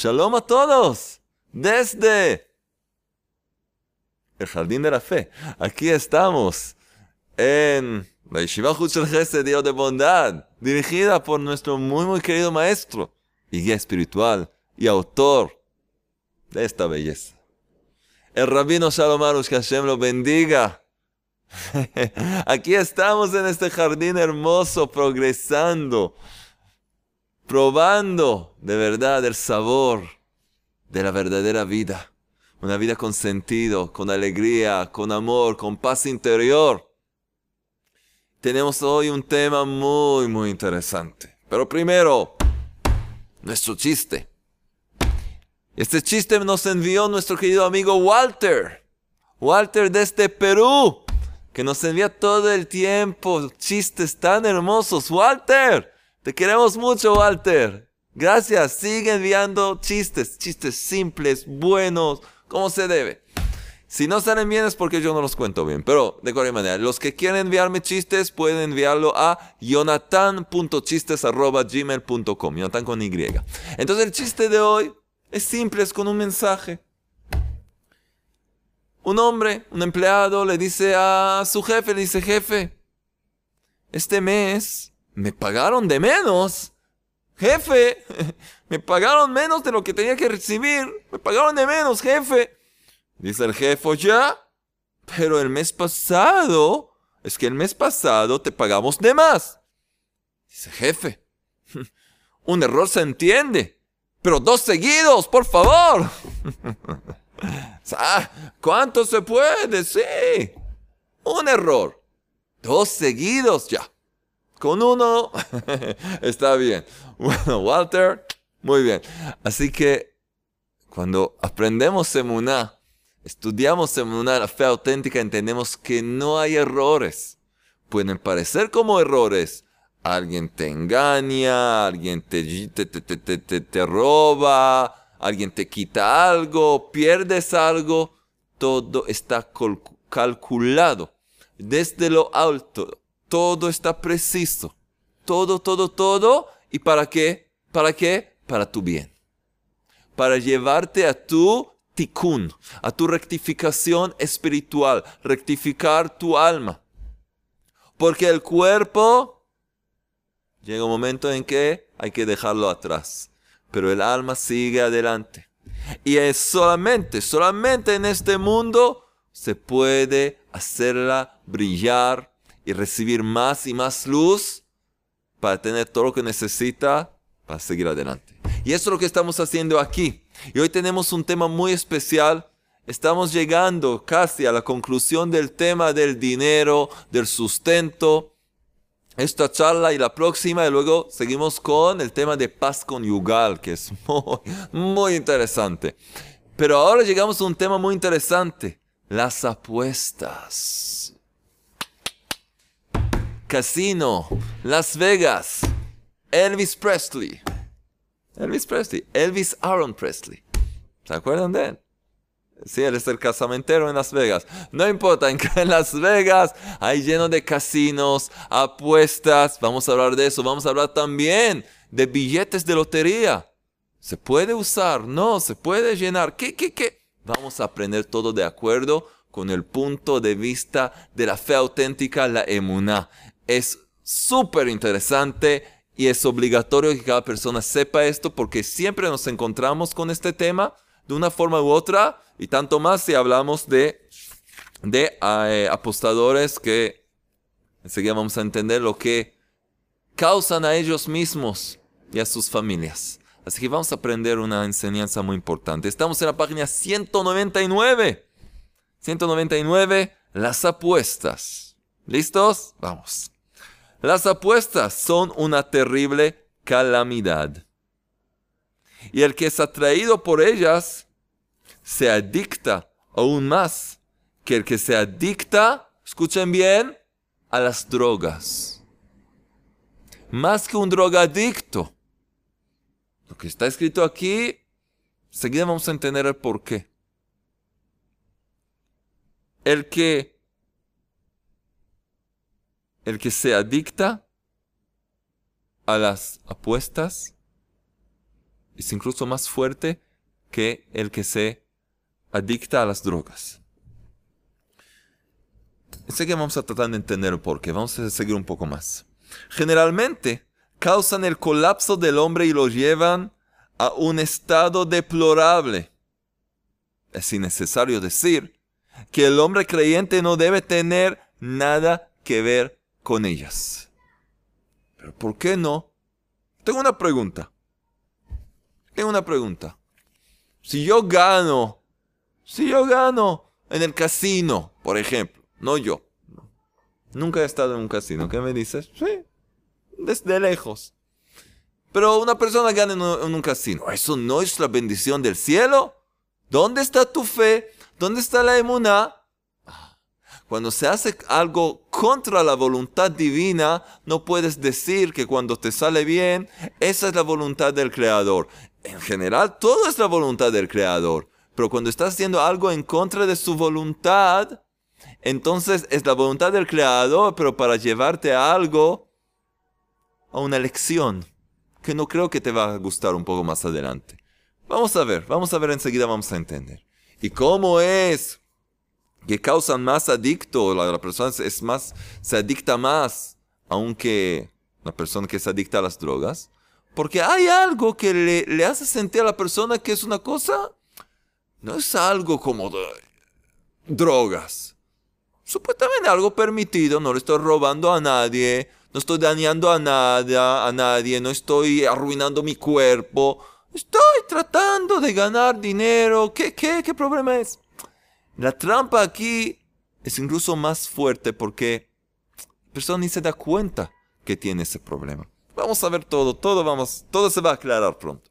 Shalom a todos. Desde el Jardín de la Fe. Aquí estamos en la Yeshiva Huchel Gesed, Dios de Bondad, dirigida por nuestro muy, muy querido maestro y guía espiritual y autor de esta belleza. El rabino Shalom que Hashem lo bendiga. Aquí estamos en este jardín hermoso, progresando, probando de verdad el sabor de la verdadera vida. Una vida con sentido, con alegría, con amor, con paz interior. Tenemos hoy un tema muy, muy interesante. Pero primero, nuestro chiste. Este chiste nos envió nuestro querido amigo Walter. Walter desde Perú, que nos envía todo el tiempo chistes tan hermosos. Walter, te queremos mucho, Walter. Gracias, sigue enviando chistes, chistes simples, buenos, como se debe. Si no salen bien es porque yo no los cuento bien. Pero de cualquier manera, los que quieren enviarme chistes pueden enviarlo a jonathan.chistes.gmail.com. Jonathan con Y. Entonces el chiste de hoy es simple, es con un mensaje. Un hombre, un empleado, le dice a su jefe, le dice, jefe, este mes me pagaron de menos. Jefe, me pagaron menos de lo que tenía que recibir. Me pagaron de menos, jefe. Dice el jefe, ya, pero el mes pasado, es que el mes pasado te pagamos de más. Dice jefe, un error se entiende, pero dos seguidos, por favor. Ah, ¿Cuánto se puede? Sí, un error. Dos seguidos ya. Con uno está bien. Bueno, Walter, muy bien. Así que cuando aprendemos Semuná, estudiamos en la fe auténtica, entendemos que no hay errores. Pueden parecer como errores. Alguien te engaña, alguien te, te, te, te, roba, alguien te quita algo, pierdes algo. Todo está calculado desde lo alto. Todo está preciso. Todo, todo, todo. ¿Y para qué? ¿Para qué? Para tu bien. Para llevarte a tu a tu rectificación espiritual, rectificar tu alma. Porque el cuerpo llega un momento en que hay que dejarlo atrás, pero el alma sigue adelante. Y es solamente, solamente en este mundo se puede hacerla brillar y recibir más y más luz para tener todo lo que necesita para seguir adelante. Y eso es lo que estamos haciendo aquí. Y hoy tenemos un tema muy especial. Estamos llegando casi a la conclusión del tema del dinero, del sustento. Esta charla y la próxima y luego seguimos con el tema de paz conyugal, que es muy, muy interesante. Pero ahora llegamos a un tema muy interesante, las apuestas. Casino, Las Vegas, Elvis Presley. Elvis Presley, Elvis Aaron Presley. ¿Se acuerdan de él? Sí, él es el casamentero en Las Vegas. No importa, en, Las Vegas hay lleno de casinos, apuestas. Vamos a hablar de eso. Vamos a hablar también de billetes de lotería. ¿Se puede usar? No, se puede llenar. ¿Qué, qué, qué? Vamos a aprender todo de acuerdo con el punto de vista de la fe auténtica, la emuná. Es súper interesante y es obligatorio que cada persona sepa esto porque siempre nos encontramos con este tema de una forma u otra y tanto más si hablamos de, de eh, apostadores que enseguida vamos a entender lo que causan a ellos mismos y a sus familias. Así que vamos a aprender una enseñanza muy importante. Estamos en la página 199. 199, las apuestas. ¿Listos? Vamos. Las apuestas son una terrible calamidad. Y el que es atraído por ellas se adicta aún más que el que se adicta, escuchen bien, a las drogas. Más que un drogadicto. Lo que está escrito aquí, seguida vamos a entender el por qué. El que el que se adicta a las apuestas es incluso más fuerte que el que se adicta a las drogas. Sé que vamos a tratar de entender por qué, vamos a seguir un poco más. Generalmente causan el colapso del hombre y lo llevan a un estado deplorable. Es innecesario decir que el hombre creyente no debe tener nada que ver con ellas. Pero ¿por qué no? Tengo una pregunta. Tengo una pregunta. Si yo gano, si yo gano en el casino, por ejemplo, no yo. Nunca he estado en un casino. ¿Qué me dices? Sí, desde lejos. Pero una persona gana en un, casino. ¿Eso no es la bendición del cielo? ¿Dónde está tu fe? ¿Dónde está la emuná? Cuando se hace algo contra la voluntad divina, no puedes decir que cuando te sale bien, esa es la voluntad del Creador. En general, todo es la voluntad del Creador. Pero cuando estás haciendo algo en contra de su voluntad, entonces es la voluntad del Creador, pero para llevarte a algo, a una lección, que no creo que te va a gustar un poco más adelante. Vamos a ver, vamos a ver enseguida, vamos a entender. ¿Y cómo es que causan más adicto, la, persona es más, se adicta más, aunque la persona que se adicta a las drogas, porque hay algo que le, le hace sentir a la persona que es una cosa, no es algo como drogas. Supuestamente algo permitido, no le estoy robando a nadie, no estoy dañando a, nada, a nadie, no estoy arruinando mi cuerpo, estoy tratando de ganar dinero, ¿qué, qué, qué problema es? La trampa aquí es incluso más fuerte porque la persona ni se da cuenta que tiene ese problema. Vamos a ver todo, todo vamos, todo se va a aclarar pronto.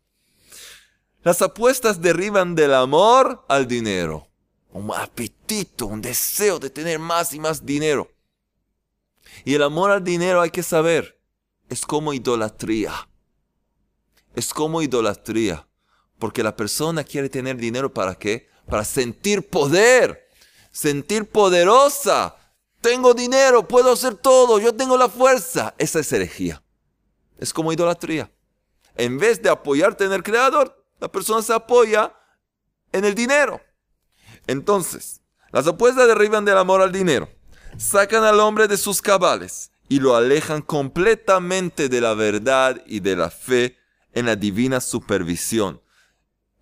Las apuestas derriban del amor al dinero. Un apetito, un deseo de tener más y más dinero. Y el amor al dinero hay que saber, es como idolatría. Es como idolatría. Porque la persona quiere tener dinero para qué? Para sentir poder, sentir poderosa. Tengo dinero, puedo hacer todo, yo tengo la fuerza. Esa es herejía. Es como idolatría. En vez de apoyarte en el Creador, la persona se apoya en el dinero. Entonces, las apuestas derriban del amor al dinero, sacan al hombre de sus cabales y lo alejan completamente de la verdad y de la fe en la divina supervisión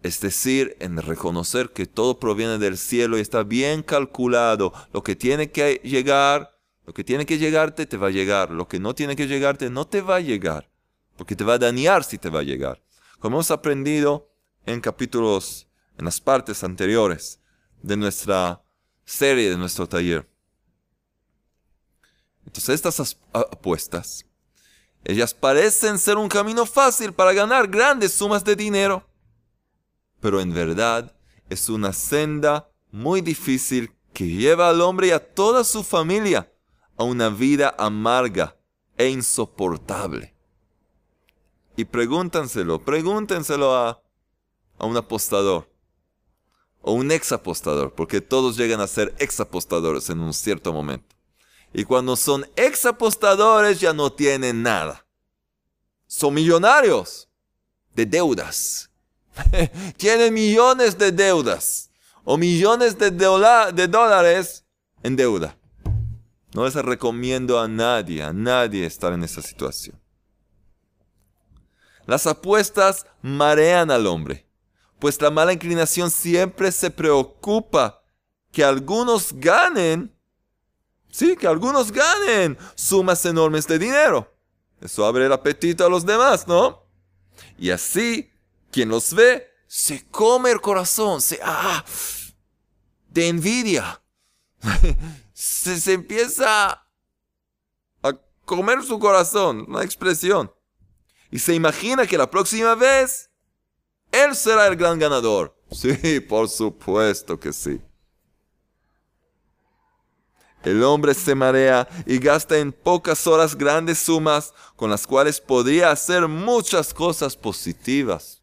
es decir, en reconocer que todo proviene del cielo y está bien calculado. Lo que tiene que llegar, lo que tiene que llegarte, te va a llegar. Lo que no tiene que llegarte, no te va a llegar. Porque te va a dañar si te va a llegar. Como hemos aprendido en capítulos, en las partes anteriores de nuestra serie, de nuestro taller. Entonces estas apuestas, ellas parecen ser un camino fácil para ganar grandes sumas de dinero pero en verdad es una senda muy difícil que lleva al hombre y a toda su familia a una vida amarga e insoportable. Y pregúntenselo, pregúntenselo a, a un apostador o un ex apostador, porque todos llegan a ser ex apostadores en un cierto momento. Y cuando son ex apostadores ya no tienen nada. Son millonarios de deudas tiene millones de deudas o millones de, de dólares en deuda. No les recomiendo a nadie, a nadie estar en esa situación. Las apuestas marean al hombre, pues la mala inclinación siempre se preocupa que algunos ganen, sí, que algunos ganen sumas enormes de dinero. Eso abre el apetito a los demás, ¿no? Y así quien los ve se come el corazón, se, ah, de envidia. se, se empieza a comer su corazón, una expresión. Y se imagina que la próxima vez él será el gran ganador. Sí, por supuesto que sí. El hombre se marea y gasta en pocas horas grandes sumas con las cuales podría hacer muchas cosas positivas.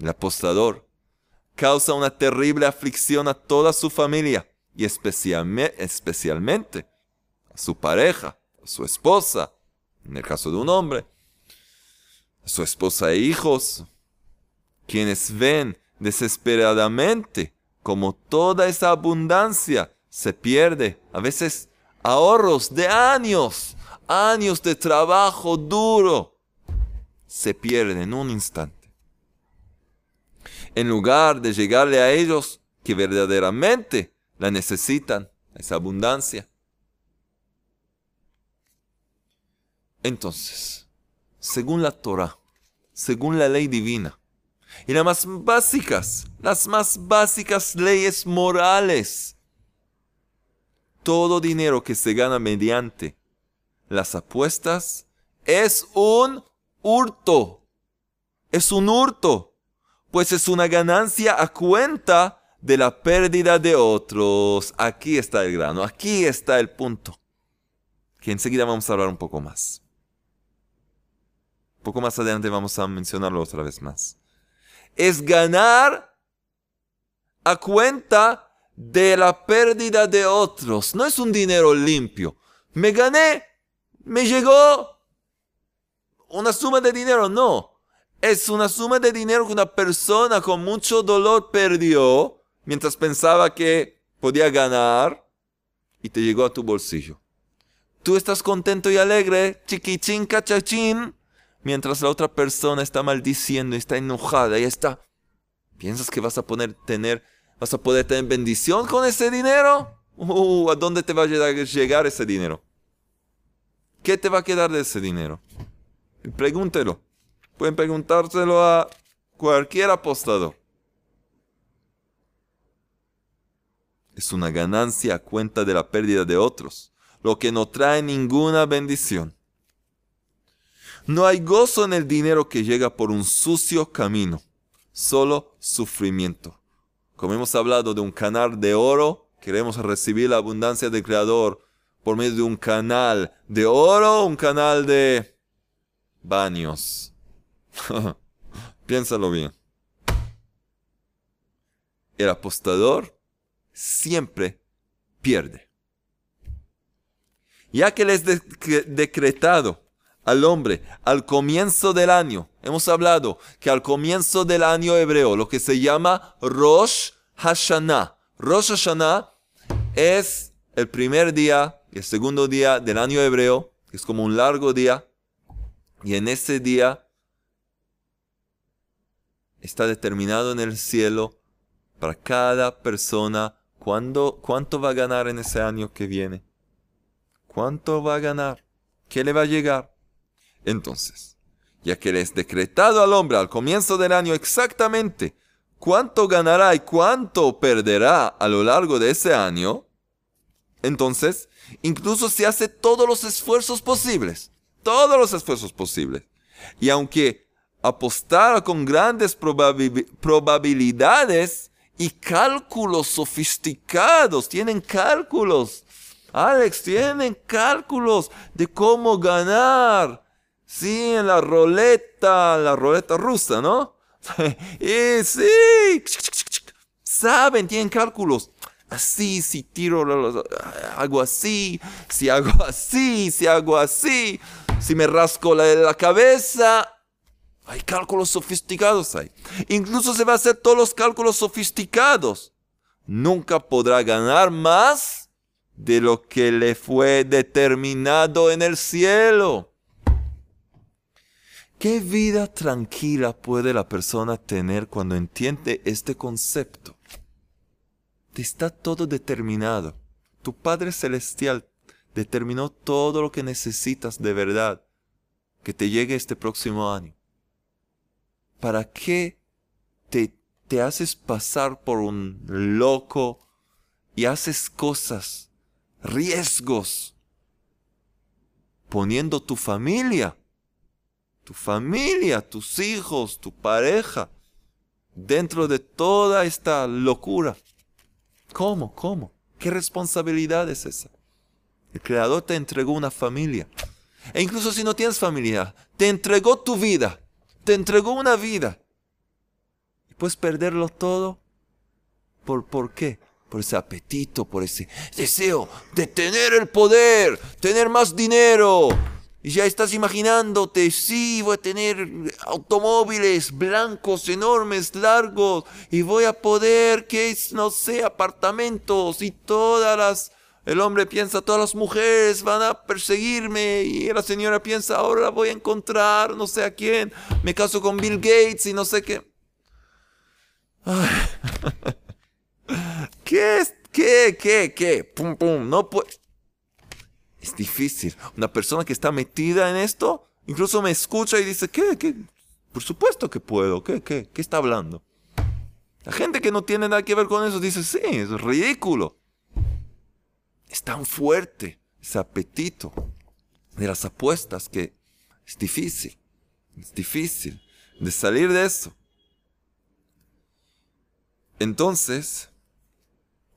El apostador causa una terrible aflicción a toda su familia y especialmente a su pareja, a su esposa, en el caso de un hombre, a su esposa e hijos, quienes ven desesperadamente como toda esa abundancia se pierde, a veces ahorros de años, años de trabajo duro, se pierden en un instante. En lugar de llegarle a ellos que verdaderamente la necesitan, esa abundancia. Entonces, según la Torah, según la ley divina, y las más básicas, las más básicas leyes morales, todo dinero que se gana mediante las apuestas es un hurto. Es un hurto, pues es una ganancia a cuenta de la pérdida de otros. Aquí está el grano, aquí está el punto, que enseguida vamos a hablar un poco más. Un poco más adelante vamos a mencionarlo otra vez más. Es ganar a cuenta de la pérdida de otros. No es un dinero limpio. Me gané, me llegó una suma de dinero. No. Es una suma de dinero que una persona con mucho dolor perdió mientras pensaba que podía ganar y te llegó a tu bolsillo. Tú estás contento y alegre, chiquichín, cachachín, mientras la otra persona está maldiciendo, está enojada y está. ¿Piensas que vas a poner, tener ¿Vas a poder tener bendición con ese dinero? Uh, ¿A dónde te va a llegar ese dinero? ¿Qué te va a quedar de ese dinero? Pregúntelo. Pueden preguntárselo a cualquier apostador. Es una ganancia a cuenta de la pérdida de otros, lo que no trae ninguna bendición. No hay gozo en el dinero que llega por un sucio camino, solo sufrimiento. Como hemos hablado de un canal de oro, queremos recibir la abundancia del Creador por medio de un canal de oro, un canal de baños. Piénsalo bien. El apostador siempre pierde. Ya que les he decretado al hombre al comienzo del año. Hemos hablado que al comienzo del año hebreo, lo que se llama Rosh Hashanah. Rosh Hashanah es el primer día el segundo día del año hebreo, es como un largo día. Y en ese día está determinado en el cielo para cada persona cuándo, cuánto va a ganar en ese año que viene. ¿Cuánto va a ganar? ¿Qué le va a llegar? Entonces, ya que le es decretado al hombre al comienzo del año exactamente cuánto ganará y cuánto perderá a lo largo de ese año, entonces, incluso se hace todos los esfuerzos posibles, todos los esfuerzos posibles. Y aunque apostara con grandes probabilidades y cálculos sofisticados, tienen cálculos, Alex, tienen cálculos de cómo ganar Sí, en la roleta, la roleta rusa, ¿no? y sí, saben, tienen cálculos. Así, si tiro, hago así, si hago así, si hago así, si me rasco la cabeza. Hay cálculos sofisticados ahí. Incluso se va a hacer todos los cálculos sofisticados. Nunca podrá ganar más de lo que le fue determinado en el cielo. ¿Qué vida tranquila puede la persona tener cuando entiende este concepto? Te está todo determinado. Tu Padre Celestial determinó todo lo que necesitas de verdad que te llegue este próximo año. ¿Para qué te, te haces pasar por un loco y haces cosas, riesgos, poniendo tu familia tu familia, tus hijos, tu pareja, dentro de toda esta locura. ¿Cómo? ¿Cómo? ¿Qué responsabilidad es esa? El Creador te entregó una familia. E incluso si no tienes familia, te entregó tu vida. Te entregó una vida. Y puedes perderlo todo. ¿Por, ¿Por qué? Por ese apetito, por ese deseo de tener el poder, tener más dinero, Y ya estás imaginándote, sí, voy a tener automóviles blancos, enormes, largos, y voy a poder, que no sé, apartamentos y todas las... El hombre piensa, todas las mujeres van a perseguirme y la señora piensa, ahora voy a encontrar no sé a quién, me caso con Bill Gates y no sé qué. ¿Qué es? ¿Qué? ¿Qué? ¿Qué? Pum, pum. No puede. Es difícil. Una persona que está metida en esto, incluso me escucha y dice, ¿qué? ¿Qué? Por supuesto que puedo. ¿Qué? ¿Qué? ¿Qué está hablando? La gente que no tiene nada que ver con eso dice, sí, es ridículo. Es tan fuerte ese apetito de las apuestas que es difícil. Es difícil de salir de eso. Entonces,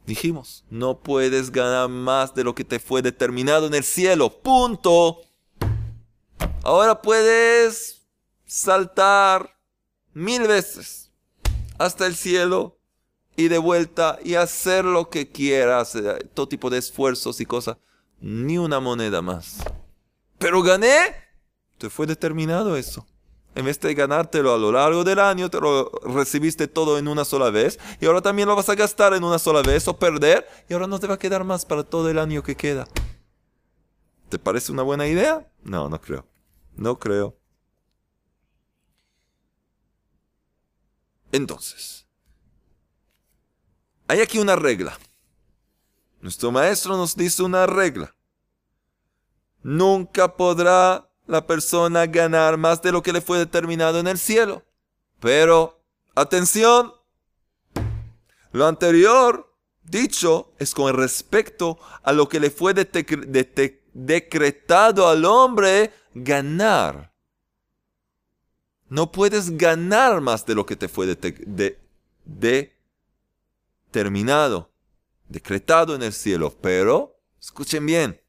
dijimos, no puedes ganar más de lo que te fue determinado en el cielo. Punto. Ahora puedes saltar mil veces hasta el cielo y de vuelta y hacer lo que quieras, eh, todo tipo de esfuerzos y cosas. Ni una moneda más. Pero gané. Te fue determinado eso. En vez de ganártelo a lo largo del año, te lo recibiste todo en una sola vez. Y ahora también lo vas a gastar en una sola vez o perder. Y ahora no te va a quedar más para todo el año que queda. ¿Te parece una buena idea? No, no creo. No creo. Entonces, hay aquí una regla. Nuestro maestro nos dice una regla. Nunca podrá la persona ganar más de lo que le fue determinado en el cielo. Pero, atención, lo anterior dicho es con respecto a lo que le fue decretado al hombre ganar. No puedes ganar más de lo que te fue determinado, decretado en el cielo. Pero, escuchen bien,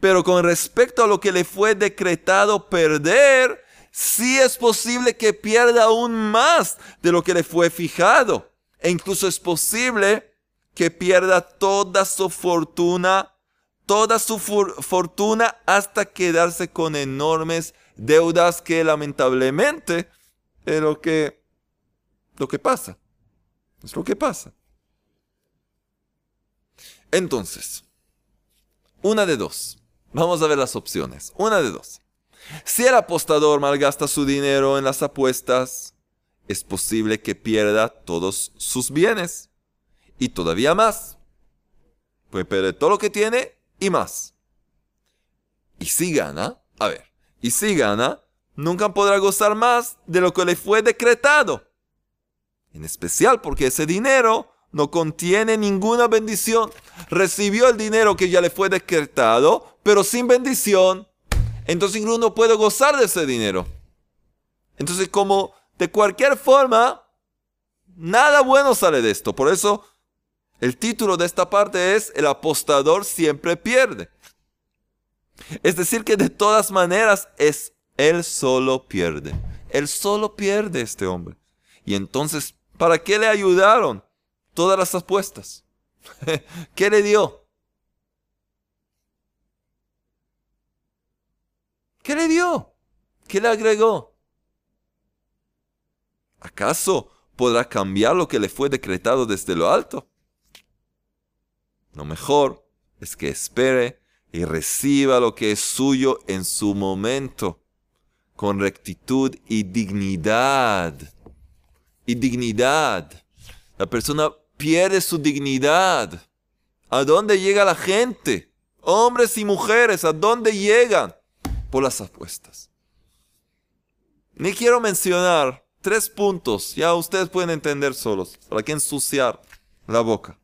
pero con respecto a lo que le fue decretado perder, sí es posible que pierda aún más de lo que le fue fijado. E incluso es posible que pierda toda su fortuna, toda su fortuna hasta quedarse con enormes deudas que lamentablemente es lo que, lo que pasa. Es lo que pasa. Entonces, una de dos. Vamos a ver las opciones. Una de dos. Si el apostador malgasta su dinero en las apuestas, es posible que pierda todos sus bienes. Y todavía más. Puede perder todo lo que tiene y más. Y si gana, a ver, y si gana, nunca podrá gozar más de lo que le fue decretado. En especial porque ese dinero no contiene ninguna bendición. Recibió el dinero que ya le fue decretado, pero sin bendición. Entonces incluso puede gozar de ese dinero. Entonces como de cualquier forma, nada bueno sale de esto. Por eso el título de esta parte es El apostador siempre pierde. Es decir, que de todas maneras es él solo pierde. Él solo pierde este hombre. Y entonces, ¿para qué le ayudaron? Todas las apuestas. ¿Qué le dio? ¿Qué le dio? ¿Qué le agregó? ¿Acaso podrá cambiar lo que le fue decretado desde lo alto? Lo mejor es que espere y reciba lo que es suyo en su momento, con rectitud y dignidad. Y dignidad. La persona pierde su dignidad. ¿A dónde llega la gente? Hombres y mujeres, ¿a dónde llegan? Por las apuestas. Ni quiero mencionar tres puntos, ya ustedes pueden entender solos, para que ensuciar la boca.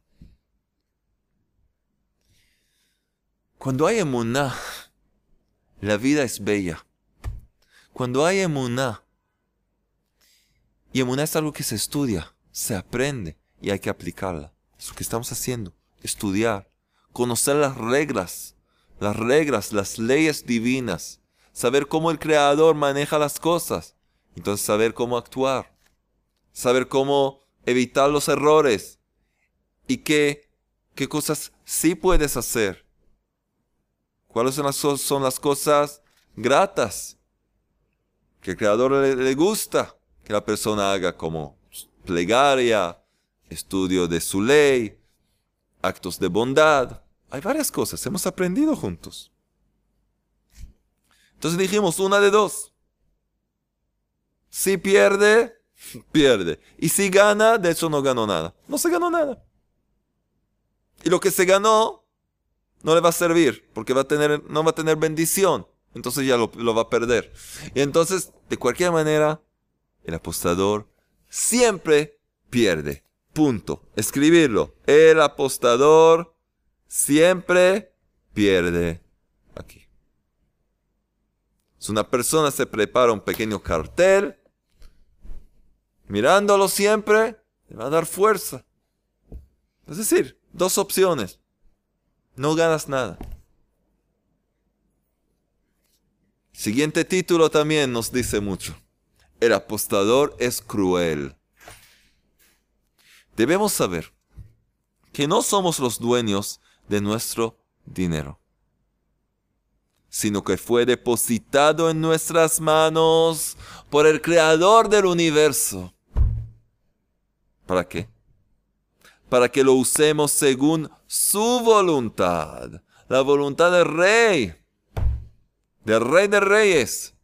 Cuando hay emuná, la vida es bella. Cuando hay emuná, y emuná es algo que se estudia, se aprende, y hay que aplicarla. Es lo que estamos haciendo. Estudiar, conocer las reglas, las reglas, las leyes divinas, saber cómo el Creador maneja las cosas, entonces saber cómo actuar, saber cómo evitar los errores y qué, qué cosas sí puedes hacer, cuáles son las, son las cosas gratas, que al Creador le, gusta que la persona haga como plegaria, estudio de su ley, actos de bondad. Hay varias cosas, hemos aprendido juntos. Entonces dijimos una de dos. Si pierde, pierde. Y si gana, de hecho no ganó nada. No se ganó nada. Y lo que se ganó no le va a servir, porque va a tener, no va a tener bendición. Entonces ya lo, lo va a perder. Y entonces, de cualquier manera, el apostador siempre pierde. Punto. Escribirlo. El apostador siempre pierde aquí. Si una persona se prepara un pequeño cartel, mirándolo siempre, le va a dar fuerza. Es decir, dos opciones. No ganas nada. Siguiente título también nos dice mucho. El apostador es cruel. Debemos saber que no somos los dueños de nuestro dinero, sino que fue depositado en nuestras manos por el creador del universo. ¿Para qué? Para que lo usemos según su voluntad, la voluntad del rey, del rey de reyes.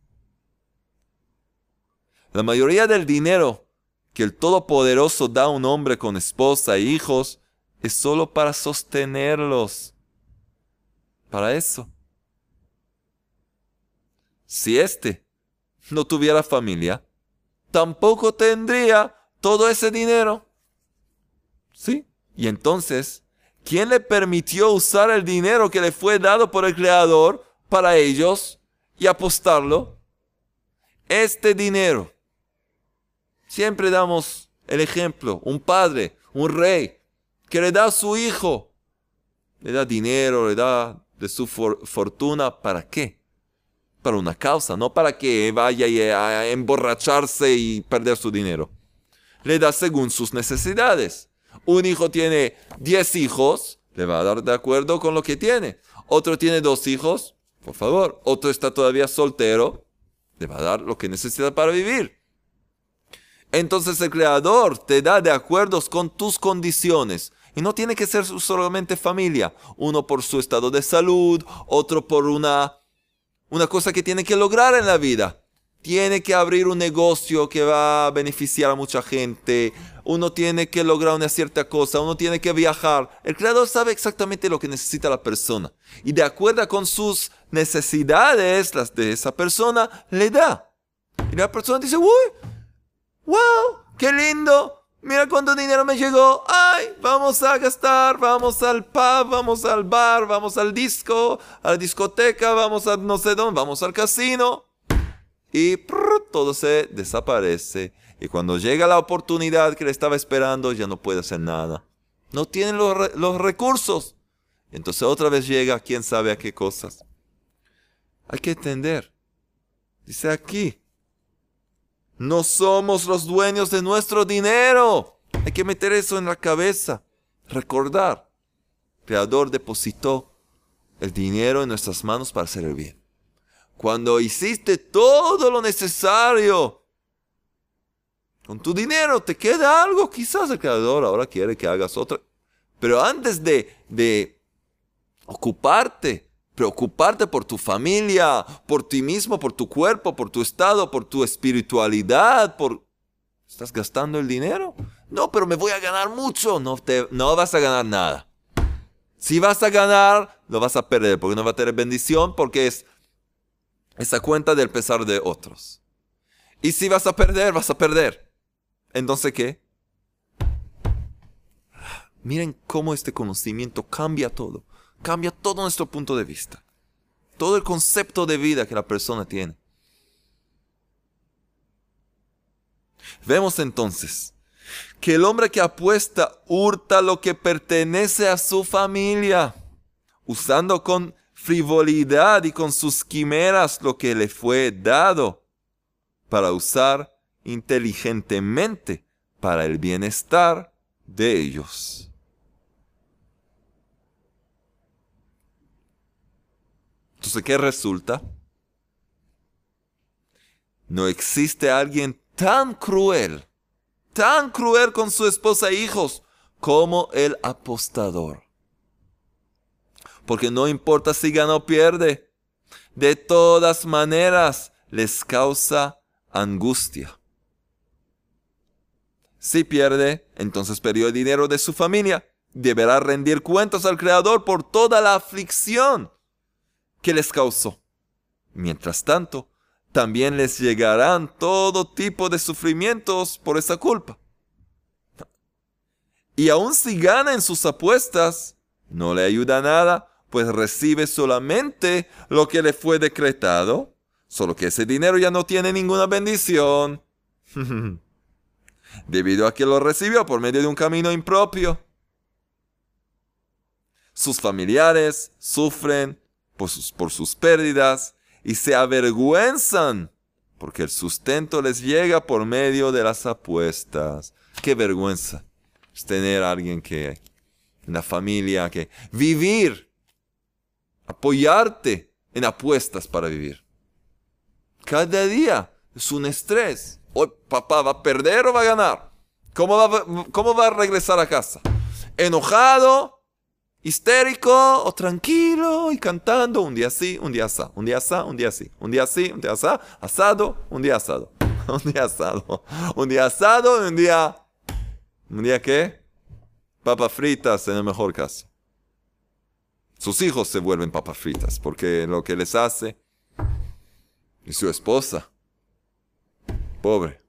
La mayoría del dinero que el Todopoderoso da a un hombre con esposa e hijos es solo para sostenerlos. Para eso. Si éste no tuviera familia, tampoco tendría todo ese dinero. ¿Sí? Y entonces, ¿quién le permitió usar el dinero que le fue dado por el Creador para ellos y apostarlo? Este dinero. Siempre damos el ejemplo, un padre, un rey, que le da a su hijo, le da dinero, le da de su fortuna, ¿para qué? Para una causa, no para que vaya a emborracharse y perder su dinero. Le da según sus necesidades. Un hijo tiene 10 hijos, le va a dar de acuerdo con lo que tiene. Otro tiene dos hijos, por favor. Otro está todavía soltero, le va a dar lo que necesita para vivir. Entonces el Creador te da de acuerdo con tus condiciones. Y no tiene que ser solamente familia. Uno por su estado de salud, otro por una, una cosa que tiene que lograr en la vida. Tiene que abrir un negocio que va a beneficiar a mucha gente. Uno tiene que lograr una cierta cosa. Uno tiene que viajar. El creador sabe exactamente lo que necesita la persona. Y de acuerdo con sus necesidades, las de esa persona, le da. Y la persona dice, uy, wow, qué lindo mira cuánto dinero me llegó, ay, vamos a gastar, vamos al pub, vamos al bar, vamos al disco, a la discoteca, vamos a no sé dónde, vamos al casino. Y todo se desaparece. Y cuando llega la oportunidad que le estaba esperando, ya no puede hacer nada. No tiene los, los recursos. Entonces otra vez llega, quién sabe a qué cosas. Hay que entender. Dice aquí, no somos los dueños de nuestro dinero. Hay que meter eso en la cabeza. Recordar. El Creador depositó el dinero en nuestras manos para hacer el bien. Cuando hiciste todo lo necesario con tu dinero, te queda algo. Quizás el Creador ahora quiere que hagas otra. Pero antes de, de ocuparte preocuparte por tu familia, por ti mismo, por tu cuerpo, por tu estado, por tu espiritualidad, por... ¿Estás gastando el dinero? No, pero me voy a ganar mucho. No, te, no vas a ganar nada. Si vas a ganar, lo vas a perder, porque no va a tener bendición, porque es esa cuenta del pesar de otros. Y si vas a perder, vas a perder. Entonces, ¿qué? Miren cómo este conocimiento cambia todo cambia todo nuestro punto de vista. Todo el concepto de vida que la persona tiene. Vemos entonces que el hombre que apuesta hurta lo que pertenece a su familia, usando con frivolidad y con sus quimeras lo que le fue dado, para usar inteligentemente para el bienestar de ellos. Entonces, ¿qué resulta? no existe alguien tan cruel, tan cruel con su esposa e hijos como el apostador. Porque no importa si gana o pierde, de todas maneras les causa angustia. Si pierde, entonces perdió el dinero de su familia. Deberá rendir cuentas al Creador por toda la aflicción que les causó. Mientras tanto, también les llegarán todo tipo de sufrimientos por esa culpa. Y aun si gana en sus apuestas, no le ayuda nada, pues recibe solamente lo que le fue decretado, solo que ese dinero ya no tiene ninguna bendición. debido a que lo recibió por medio de un camino impropio. Sus familiares sufren por sus, por sus pérdidas y se avergüenzan porque el sustento les llega por medio de las apuestas. Qué vergüenza es tener a alguien que, en la familia, que vivir, apoyarte en apuestas para vivir. Cada día es un estrés. Hoy papá va a perder o va a ganar. ¿Cómo va, cómo va a regresar a casa? ¿Enojado? ¿Histérico? ¿O tranquilo y cantando? Un día sí, un día así, un día así, un día sí, un día sí, un día así, asado, un día asado, un día asado, un día asado, un día... ¿Un día qué? Papas fritas en el mejor caso. Sus hijos se vuelven papas fritas porque lo que les hace y su esposa Pobre.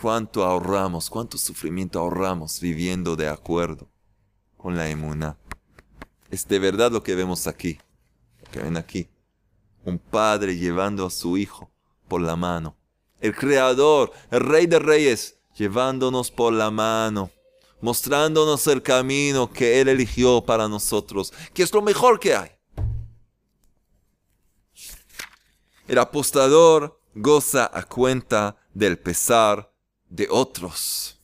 ¿Cuánto ahorramos, cuánto sufrimiento ahorramos viviendo de acuerdo con la emuna? Es de verdad lo que vemos aquí, lo que ven aquí. Un padre llevando a su hijo por la mano. El creador, el rey de reyes, llevándonos por la mano, mostrándonos el camino que él eligió para nosotros, que es lo mejor que hay. El apostador goza a cuenta del pesar de otros.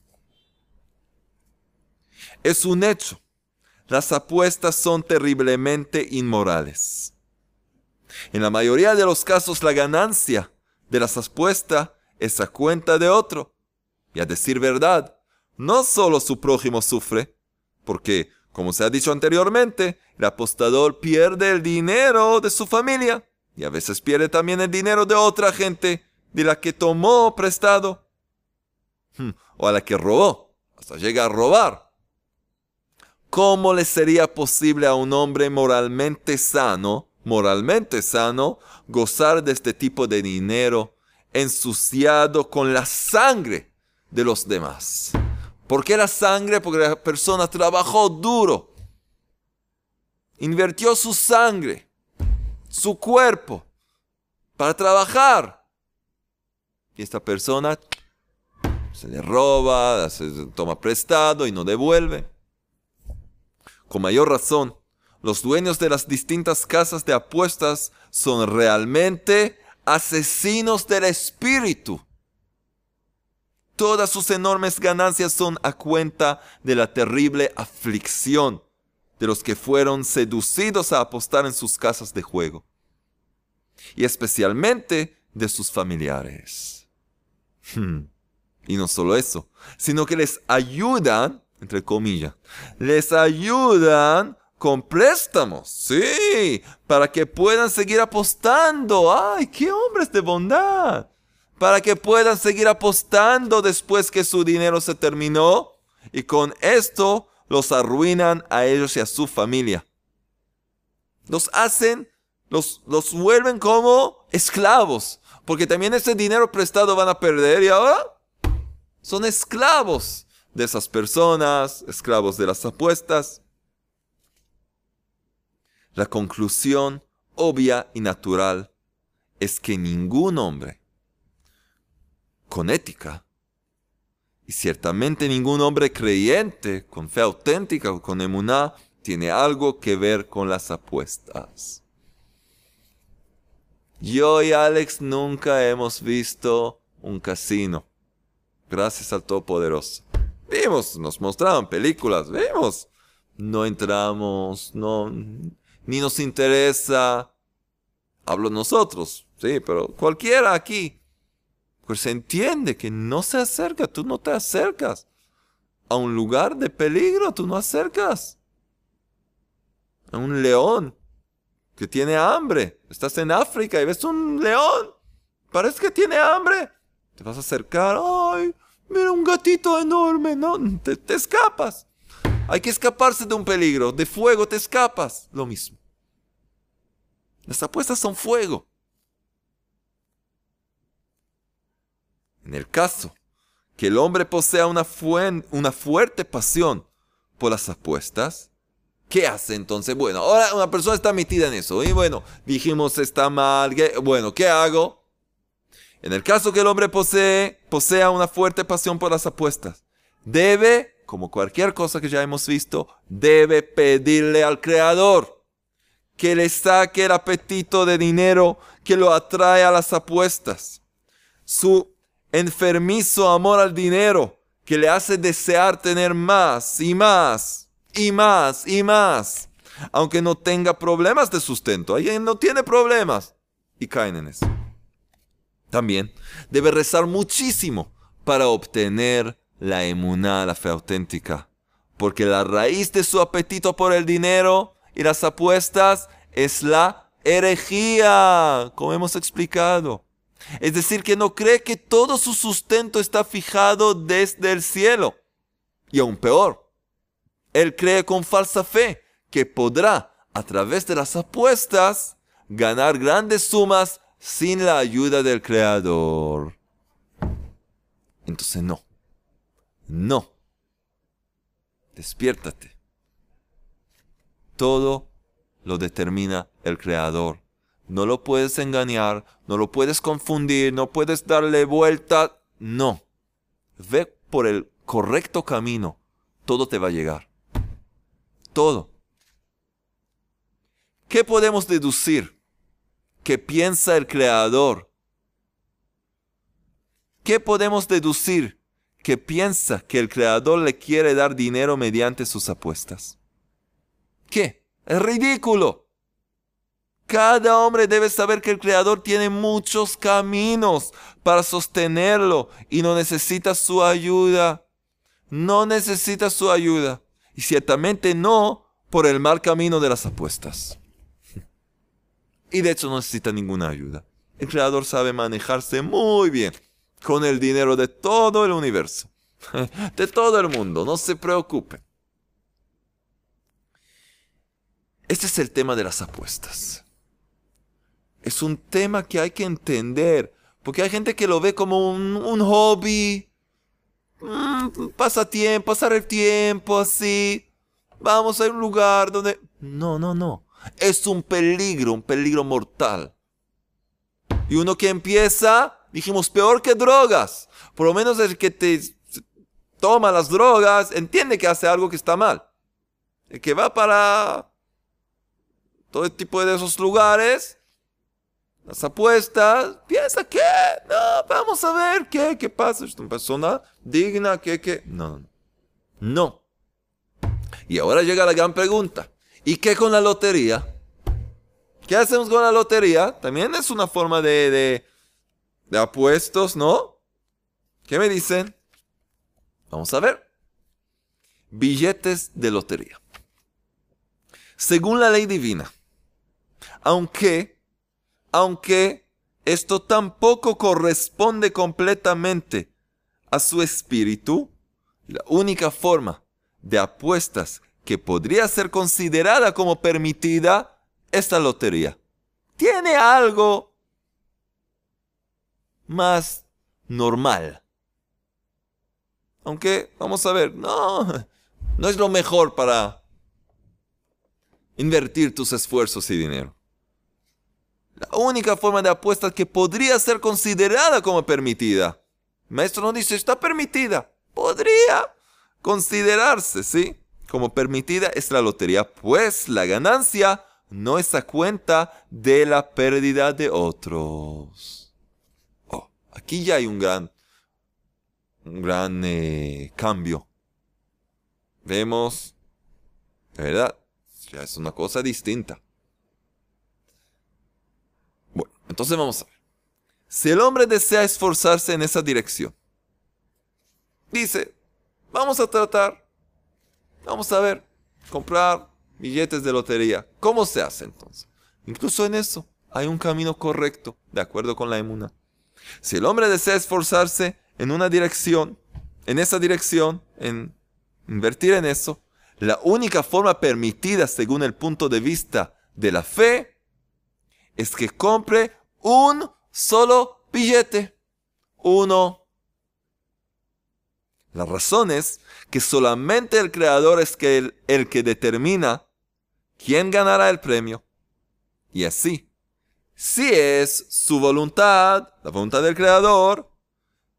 Es un hecho. Las apuestas son terriblemente inmorales. En la mayoría de los casos la ganancia de las apuestas es a cuenta de otro. Y a decir verdad, no solo su prójimo sufre, porque, como se ha dicho anteriormente, el apostador pierde el dinero de su familia y a veces pierde también el dinero de otra gente, de la que tomó prestado. Hmm, o a la que robó, hasta llega a robar. ¿Cómo le sería posible a un hombre moralmente sano, moralmente sano, gozar de este tipo de dinero ensuciado con la sangre de los demás? ¿Por qué la sangre? Porque la persona trabajó duro, invirtió su sangre su cuerpo para trabajar. Y esta persona se le roba, se toma prestado y no devuelve. Con mayor razón, los dueños de las distintas casas de apuestas son realmente asesinos del espíritu. Todas sus enormes ganancias son a cuenta de la terrible aflicción de los que fueron seducidos a apostar en sus casas de juego, y especialmente de sus familiares. Hmm. Y no solo eso, sino que les ayudan, entre comillas, les ayudan con préstamos, sí, para que puedan seguir apostando. ¡Ay, qué hombres de bondad! Para que puedan seguir apostando después que su dinero se terminó y con esto los arruinan a ellos y a su familia. Los hacen, los, los vuelven como esclavos, porque también ese dinero prestado van a perder y ahora son esclavos de esas personas, esclavos de las apuestas. La conclusión obvia y natural es que ningún hombre con ética y ciertamente ningún hombre creyente, con fe auténtica o con emuná, tiene algo que ver con las apuestas. Yo y Alex nunca hemos visto un casino. Gracias al Todopoderoso. Vimos, nos mostraban películas, vimos. No entramos, no, ni nos interesa. hablo nosotros, sí, pero cualquiera aquí, pues se entiende que no se acerca, tú no te acercas a un lugar de peligro, tú no acercas a un león que tiene hambre. Estás en África y ves un león, parece que tiene hambre. Te vas a acercar, ay, mira un gatito enorme, no, te, te escapas. Hay que escaparse de un peligro, de fuego te escapas, lo mismo. Las apuestas son fuego. En el caso que el hombre posea una, una fuerte pasión por las apuestas, ¿qué hace entonces? Bueno, ahora una persona está metida en eso. Y bueno, dijimos está mal. bueno, ¿qué hago? En el caso que el hombre posee, posea una fuerte pasión por las apuestas, debe, como cualquier cosa que ya hemos visto, debe pedirle al Creador que le saque el apetito de dinero que lo atrae a las apuestas. Su enfermizo amor al dinero que le hace desear tener más y más y más y más. Aunque no tenga problemas de sustento. Alguien no tiene problemas. Y caen en eso. También debe rezar muchísimo para obtener la emuná, la fe auténtica. Porque la raíz de su apetito por el dinero y las apuestas es la herejía, como hemos explicado. Es decir, que no cree que todo su sustento está fijado desde el cielo. Y aún peor, él cree con falsa fe que podrá, a través de las apuestas, ganar grandes sumas sin la ayuda del Creador. Entonces no, no. Despiértate todo lo determina el Creador. No lo puedes engañar, no lo puedes confundir, no puedes darle vuelta. No. Ve por el correcto camino. Todo te va a llegar. Todo. ¿Qué podemos deducir? ¿Qué piensa el Creador? ¿Qué podemos deducir? Que piensa que el Creador le quiere dar dinero mediante sus apuestas. ¿Qué? Es ridículo. Cada hombre debe saber que el Creador tiene muchos caminos para sostenerlo y no necesita su ayuda. No necesita su ayuda. Y ciertamente no por el mal camino de las apuestas. Y de hecho no necesita ninguna ayuda. El Creador sabe manejarse muy bien con el dinero de todo el universo. De todo el mundo. No se preocupe. Este es el tema de las apuestas. Es un tema que hay que entender, porque hay gente que lo ve como un, hobby, mm, pasatiempo, pasar el tiempo así. Vamos a un lugar donde... No, no, no. Es un peligro, un peligro mortal. Y uno que empieza, dijimos, peor que drogas. Por lo menos el que te toma las drogas entiende que hace algo que está mal. El que va para todo tipo de esos lugares, las apuestas, piensa que, no, vamos a ver qué, qué pasa, es una persona digna, que, que, no, no, no. Y ahora llega la gran pregunta, ¿y qué con la lotería? ¿Qué hacemos con la lotería? También es una forma de, de, apuestos, ¿no? ¿Qué me dicen? Vamos a ver. Billetes de lotería. Según la ley divina, aunque, aunque esto tampoco corresponde completamente a su espíritu, la única forma de apuestas que podría ser considerada como permitida es la lotería. Tiene algo más normal. Aunque, vamos a ver, no, no es lo mejor para invertir tus esfuerzos y dinero. La única forma de apuesta que podría ser considerada como permitida. maestro no dice, está permitida. Podría considerarse, ¿sí? Como permitida es la lotería, pues la ganancia no es a cuenta de la pérdida de otros. Oh, aquí ya hay un gran, un gran eh, cambio. Vemos, ¿verdad? Ya es una cosa distinta. Entonces vamos a ver. Si el hombre desea esforzarse en esa dirección, dice, vamos a tratar, vamos a ver, comprar billetes de lotería. ¿Cómo se hace entonces? Incluso en eso hay un camino correcto, de acuerdo con la emuna. Si el hombre desea esforzarse en una dirección, en esa dirección, en invertir en eso, la única forma permitida según el punto de vista de la fe es que compre un solo billete. Uno. La razón es que solamente el creador es el, el que determina quién ganará el premio. Y así, si es su voluntad, la voluntad del creador,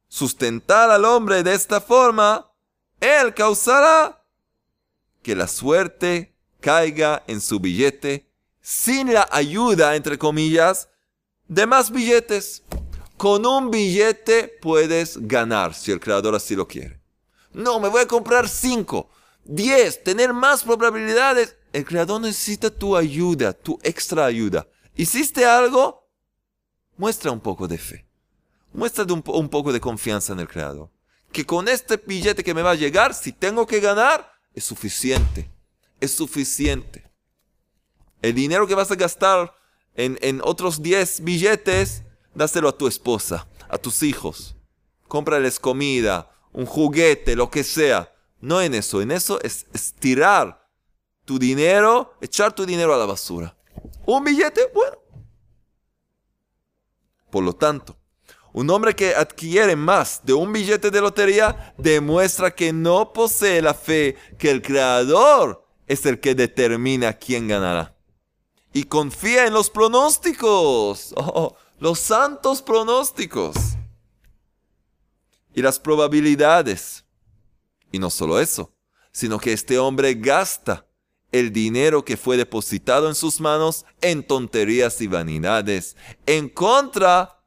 sustentar al hombre de esta forma, él causará que la suerte caiga en su billete sin la ayuda, entre comillas, de más billetes. Con un billete puedes ganar si el creador así lo quiere. No, me voy a comprar cinco, diez, tener más probabilidades. El creador necesita tu ayuda, tu extra ayuda. ¿Hiciste algo? Muestra un poco de fe. Muestra un, poco de confianza en el creador. Que con este billete que me va a llegar, si tengo que ganar, es suficiente. Es suficiente. El dinero que vas a gastar en, otros 10 billetes, dáselo a tu esposa, a tus hijos. Cómprales comida, un juguete, lo que sea. No en eso, en eso es, es tirar tu dinero, echar tu dinero a la basura. Un billete, bueno. Por lo tanto, un hombre que adquiere más de un billete de lotería demuestra que no posee la fe que el creador es el que determina quién ganará y confía en los pronósticos. Oh, los santos pronósticos. Y las probabilidades. Y no solo eso, sino que este hombre gasta el dinero que fue depositado en sus manos en tonterías y vanidades, en contra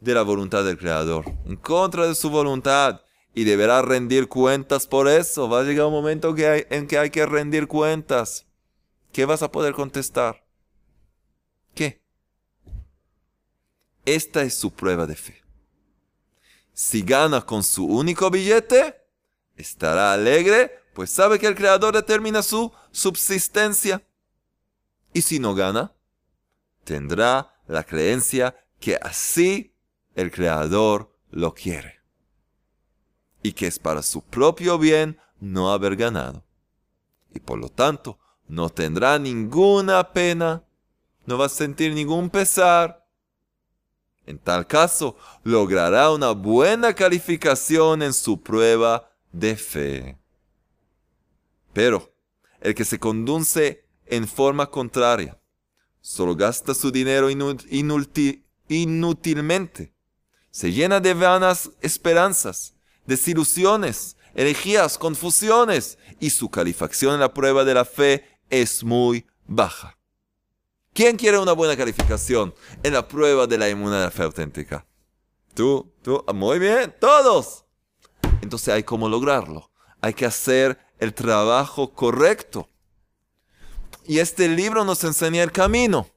de la voluntad del Creador, en contra de su voluntad, y deberá rendir cuentas por eso. Va a llegar un momento en que hay que rendir cuentas. ¿Qué vas a poder contestar? ¿Qué? Esta es su prueba de fe. Si gana con su único billete, estará alegre, pues sabe que el Creador determina su subsistencia. Y si no gana, tendrá la creencia que así el Creador lo quiere. Y que es para su propio bien no haber ganado. Y por lo tanto, no tendrá ninguna pena no va a sentir ningún pesar. En tal caso, logrará una buena calificación en su prueba de fe. Pero el que se conduce en forma contraria, solo gasta su dinero inútilmente, se llena de vanas esperanzas, desilusiones, herejías, confusiones, y su calificación en la prueba de la fe es muy baja. ¿Quién quiere una buena calificación en la prueba de la inmunidad fe auténtica? Tú, tú, muy bien, todos. Entonces hay cómo lograrlo. Hay que hacer el trabajo correcto. Y este libro nos enseña el camino.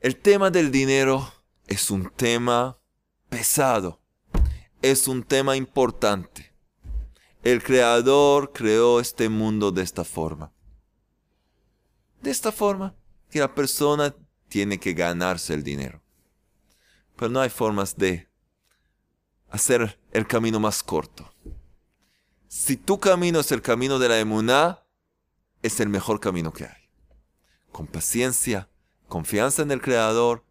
El tema del dinero es un tema pesado. Es un tema importante. El creador creó este mundo de esta forma de esta forma que la persona tiene que ganarse el dinero. Pero no hay formas de hacer el camino más corto. Si tu camino es el camino de la emuná, es el mejor camino que hay. Con paciencia, confianza en el Creador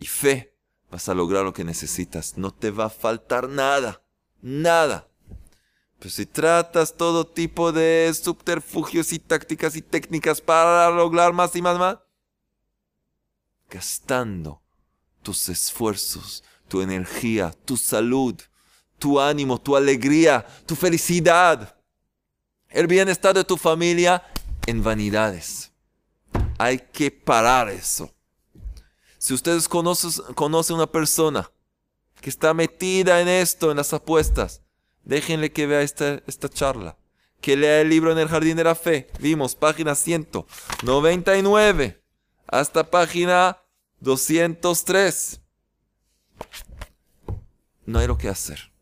y fe, vas a lograr lo que necesitas. No te va a faltar nada, nada. Pero si tratas todo tipo de subterfugios y tácticas y técnicas para lograr más y más, más, gastando tus esfuerzos, tu energía, tu salud, tu ánimo, tu alegría, tu felicidad, el bienestar de tu familia en vanidades. Hay que parar eso. Si ustedes conocen, conocen una persona que está metida en esto, en las apuestas, Déjenle que vea esta, esta charla. Que lea el libro en el Jardín de la Fe. Vimos página 199 hasta página 203. No hay lo que hacer.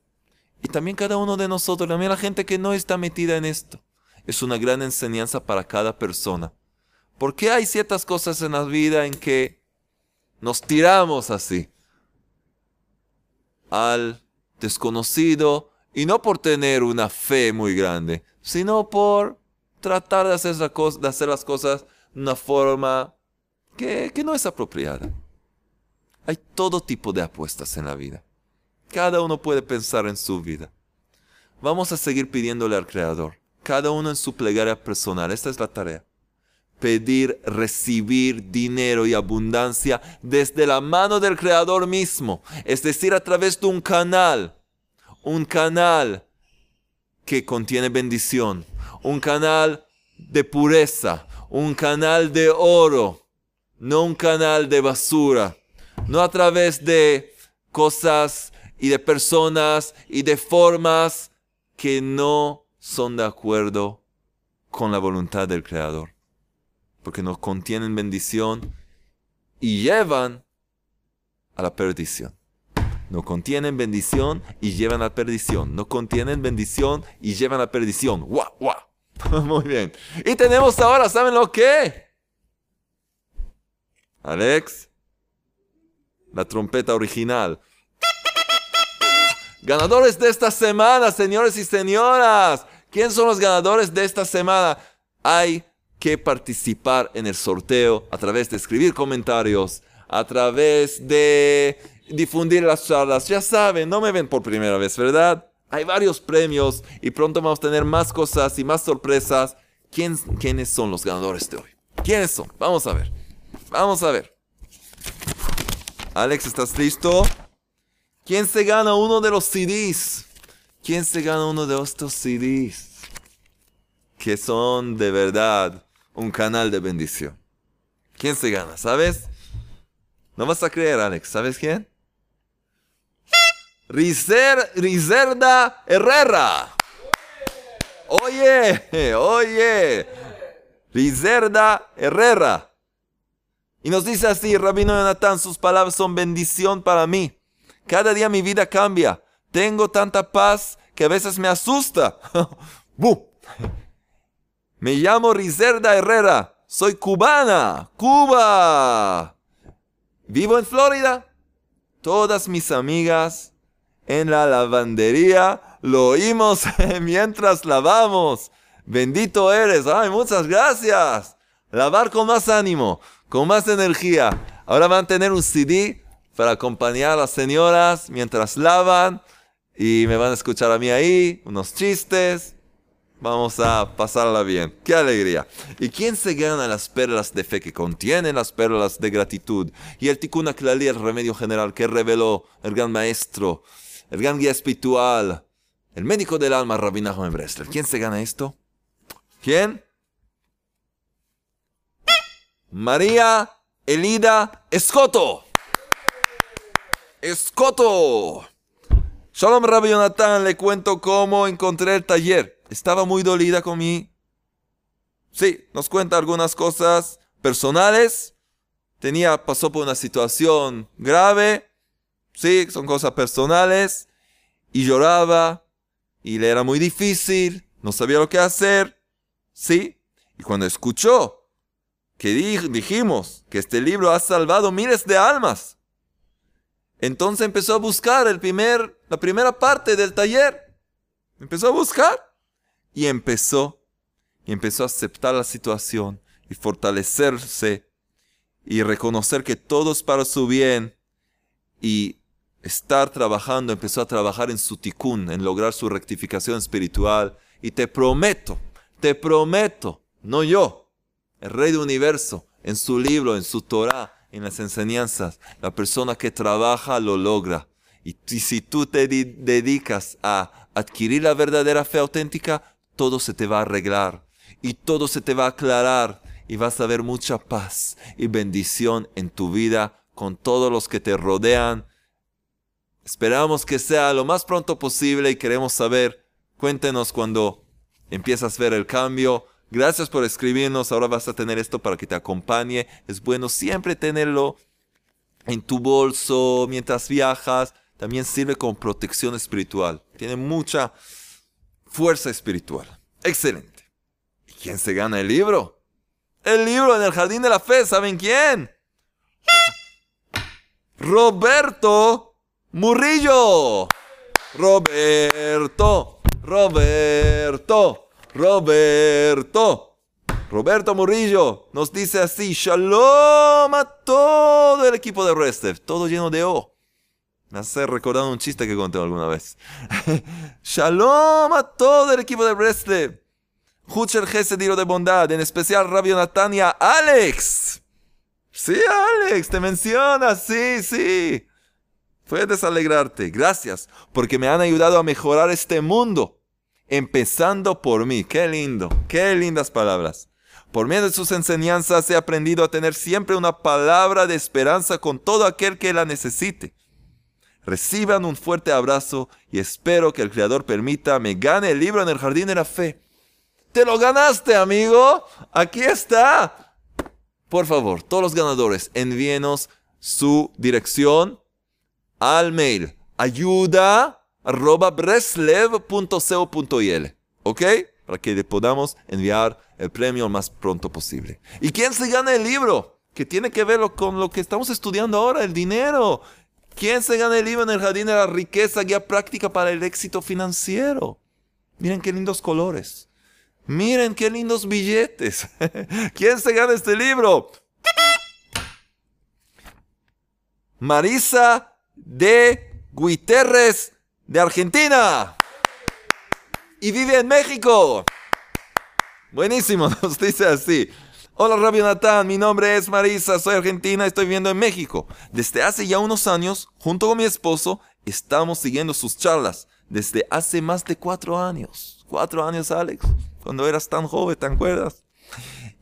Y también cada uno de nosotros, también la gente que no está metida en esto. Es una gran enseñanza para cada persona. Porque hay ciertas cosas en la vida en que nos tiramos así al desconocido y no por tener una fe muy grande, sino por tratar de hacer, de hacer las cosas de una forma que, que no es apropiada. Hay todo tipo de apuestas en la vida. Cada uno puede pensar en su vida. Vamos a seguir pidiéndole al Creador, cada uno en su plegaria personal. Esta es la tarea. Pedir, recibir dinero y abundancia desde la mano del Creador mismo, es decir, a través de un canal, un canal que contiene bendición, un canal de pureza, un canal de oro, no un canal de basura, no a través de cosas y de personas y de formas que no son de acuerdo con la voluntad del Creador, porque no contienen bendición y llevan a la perdición. No contienen bendición y llevan a perdición. No contienen bendición y llevan a perdición. ¡Guau, guau! Muy bien. Y tenemos ahora, ¿saben lo que? Alex, la trompeta original. Ganadores de esta semana, señores y señoras. ¿Quién son los ganadores de esta semana? Hay que participar en el sorteo a través de escribir comentarios, a través de difundir las charlas. Ya saben, no me ven por primera vez, ¿verdad? Hay varios premios y pronto vamos a tener más cosas y más sorpresas. ¿Quién, ¿Quiénes son los ganadores de hoy? ¿Quiénes son? Vamos a ver. Vamos a ver. Alex, ¿estás listo? ¿Quién se gana uno de los CDs? ¿Quién se gana uno de estos CDs? Que son de verdad un canal de bendición. ¿Quién se gana? ¿Sabes? No vas a creer, Alex. ¿Sabes quién? Rizer, Rizerda Herrera. Oye, oye. Rizerda Herrera. Y nos dice así, Rabino Jonathan, sus palabras son bendición para mí. Cada día mi vida cambia. Tengo tanta paz que a veces me asusta. me llamo Rizerda Herrera. Soy cubana. Cuba. Vivo en Florida. Todas mis amigas en la lavandería lo oímos mientras lavamos. Bendito eres. Ay, muchas gracias. Lavar con más ánimo, con más energía. Ahora van a tener un CD para acompañar a las señoras mientras lavan y me van a escuchar a mí ahí, unos chistes. Vamos a pasarla bien. ¡Qué alegría! ¿Y quién se gana las perlas de fe que contienen las perlas de gratitud? Y el Tikkun Aklali, el remedio general que reveló el gran maestro, el gran guía espiritual, el médico del alma, Rabbi Nachman Bresler. ¿Quién se gana esto? ¿Quién? María Elida Escoto. Escoto. Shalom Rabbi Jonathan, le cuento cómo encontré el taller. Estaba muy dolida con mí. Sí, nos cuenta algunas cosas personales. Tenía, pasó por una situación grave. Sí, son cosas personales. Y lloraba. Y le era muy difícil. No sabía lo que hacer. Sí. Y cuando escuchó que dijimos que este libro ha salvado miles de almas entonces empezó a buscar el primer, la primera parte del taller. Empezó a buscar. Y empezó, y empezó a aceptar la situación y fortalecerse y reconocer que todo es para su bien y estar trabajando, empezó a trabajar en su tikkun, en lograr su rectificación espiritual. Y te prometo, te prometo, no yo, el Rey del Universo, en su libro, en su Torah, en las enseñanzas. La persona que trabaja lo logra. Y si tú te dedicas a adquirir la verdadera fe auténtica, todo se te va a arreglar y todo se te va a aclarar y vas a ver mucha paz y bendición en tu vida con todos los que te rodean. Esperamos que sea lo más pronto posible y queremos saber, cuéntenos cuando empiezas a ver el cambio Gracias por escribirnos. Ahora vas a tener esto para que te acompañe. Es bueno siempre tenerlo en tu bolso mientras viajas. También sirve como protección espiritual. Tiene mucha fuerza espiritual. Excelente. ¿Y quién se gana el libro? El libro en el jardín de la fe, ¿saben quién? Roberto Murillo. Roberto, Roberto, Roberto. Roberto Murillo nos dice así, shalom a todo el equipo de Restev, todo lleno de O. Me hace recordar un chiste que conté alguna vez. shalom a todo el equipo de Restev. Hucher Diro de bondad, en especial Rabio Natania, Alex. Sí, Alex, te menciona, sí, sí. Puedes alegrarte. Gracias, porque me han ayudado a mejorar este mundo. Empezando por mí. Qué lindo, qué lindas palabras. Por medio de sus enseñanzas he aprendido a tener siempre una palabra de esperanza con todo aquel que la necesite. Reciban un fuerte abrazo y espero que el Creador permita me gane el libro en el jardín de la fe. Te lo ganaste, amigo. Aquí está. Por favor, todos los ganadores, envíenos su dirección al mail ayuda ¿Ok? Para que le podamos enviar el premio más pronto posible. ¿Y quién se gana el libro? Que tiene que ver con lo que estamos estudiando ahora, el dinero. ¿Quién se gana el libro en el jardín de la riqueza, guía práctica para el éxito financiero? Miren qué lindos colores. Miren qué lindos billetes. ¿Quién se gana este libro? Marisa de Guiterres de Argentina. Y vive en México. Buenísimo, nos dice así. Hola Rabio Natán, mi nombre es Marisa, soy argentina, estoy viviendo en México. Desde hace ya unos años, junto con mi esposo, estamos siguiendo sus charlas. Desde hace más de cuatro años. Cuatro años, Alex, cuando eras tan joven, ¿te acuerdas?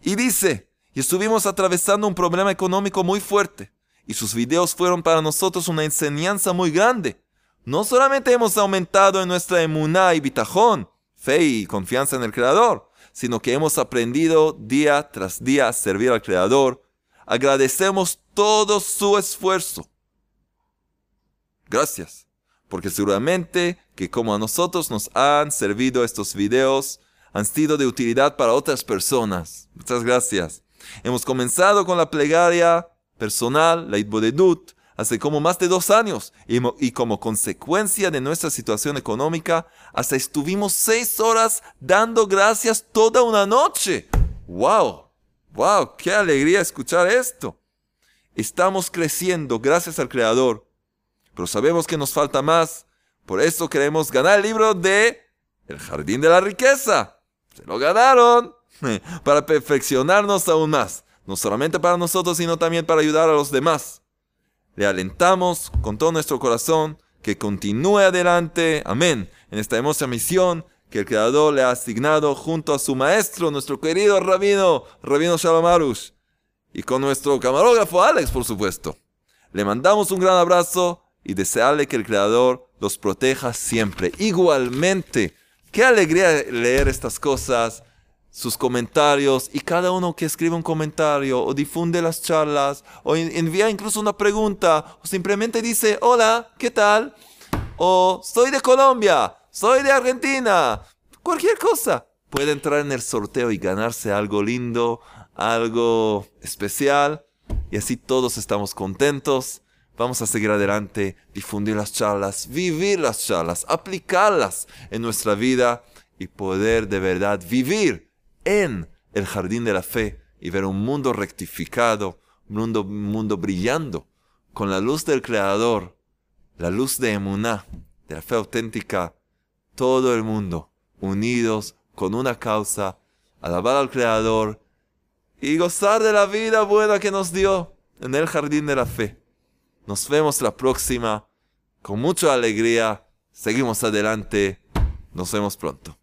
Y dice, y estuvimos atravesando un problema económico muy fuerte y sus videos fueron para nosotros una enseñanza muy grande. No solamente hemos aumentado en nuestra emuná y bitajón, fe y confianza en el Creador, sino que hemos aprendido día tras día a servir al Creador. Agradecemos todo su esfuerzo. Gracias, porque seguramente que como a nosotros nos han servido estos videos, han sido de utilidad para otras personas. Muchas gracias. Hemos comenzado con la plegaria personal, la Itbodedut, hace como más de dos años y, como consecuencia de nuestra situación económica, hasta estuvimos seis horas dando gracias toda una noche. ¡Wow! ¡Wow! ¡Qué alegría escuchar esto! Estamos creciendo gracias al Creador, pero sabemos que nos falta más. Por eso queremos ganar el libro de El Jardín de la Riqueza. Se lo ganaron para perfeccionarnos aún más no solamente para nosotros, sino también para ayudar a los demás. Le alentamos con todo nuestro corazón que continúe adelante, amén, en esta hermosa misión que el Creador le ha asignado junto a su maestro, nuestro querido rabino, rabino Shalom y con nuestro camarógrafo Alex, por supuesto. Le mandamos un gran abrazo y desearle que el Creador los proteja siempre. Igualmente, qué alegría leer estas cosas sus comentarios y cada uno que escribe un comentario o difunde las charlas o envía incluso una pregunta o simplemente dice hola, ¿qué tal? O soy de Colombia, soy de Argentina, cualquier cosa. Puede entrar en el sorteo y ganarse algo lindo, algo especial y así todos estamos contentos. Vamos a seguir adelante, difundir las charlas, vivir las charlas, aplicarlas en nuestra vida y poder de verdad vivir en el jardín de la fe y ver un mundo rectificado, un mundo, mundo brillando con la luz del Creador, la luz de Emuná, de la fe auténtica, todo el mundo unidos con una causa, alabar al Creador y gozar de la vida buena que nos dio en el jardín de la fe. Nos vemos la próxima, con mucha alegría, seguimos adelante, nos vemos pronto.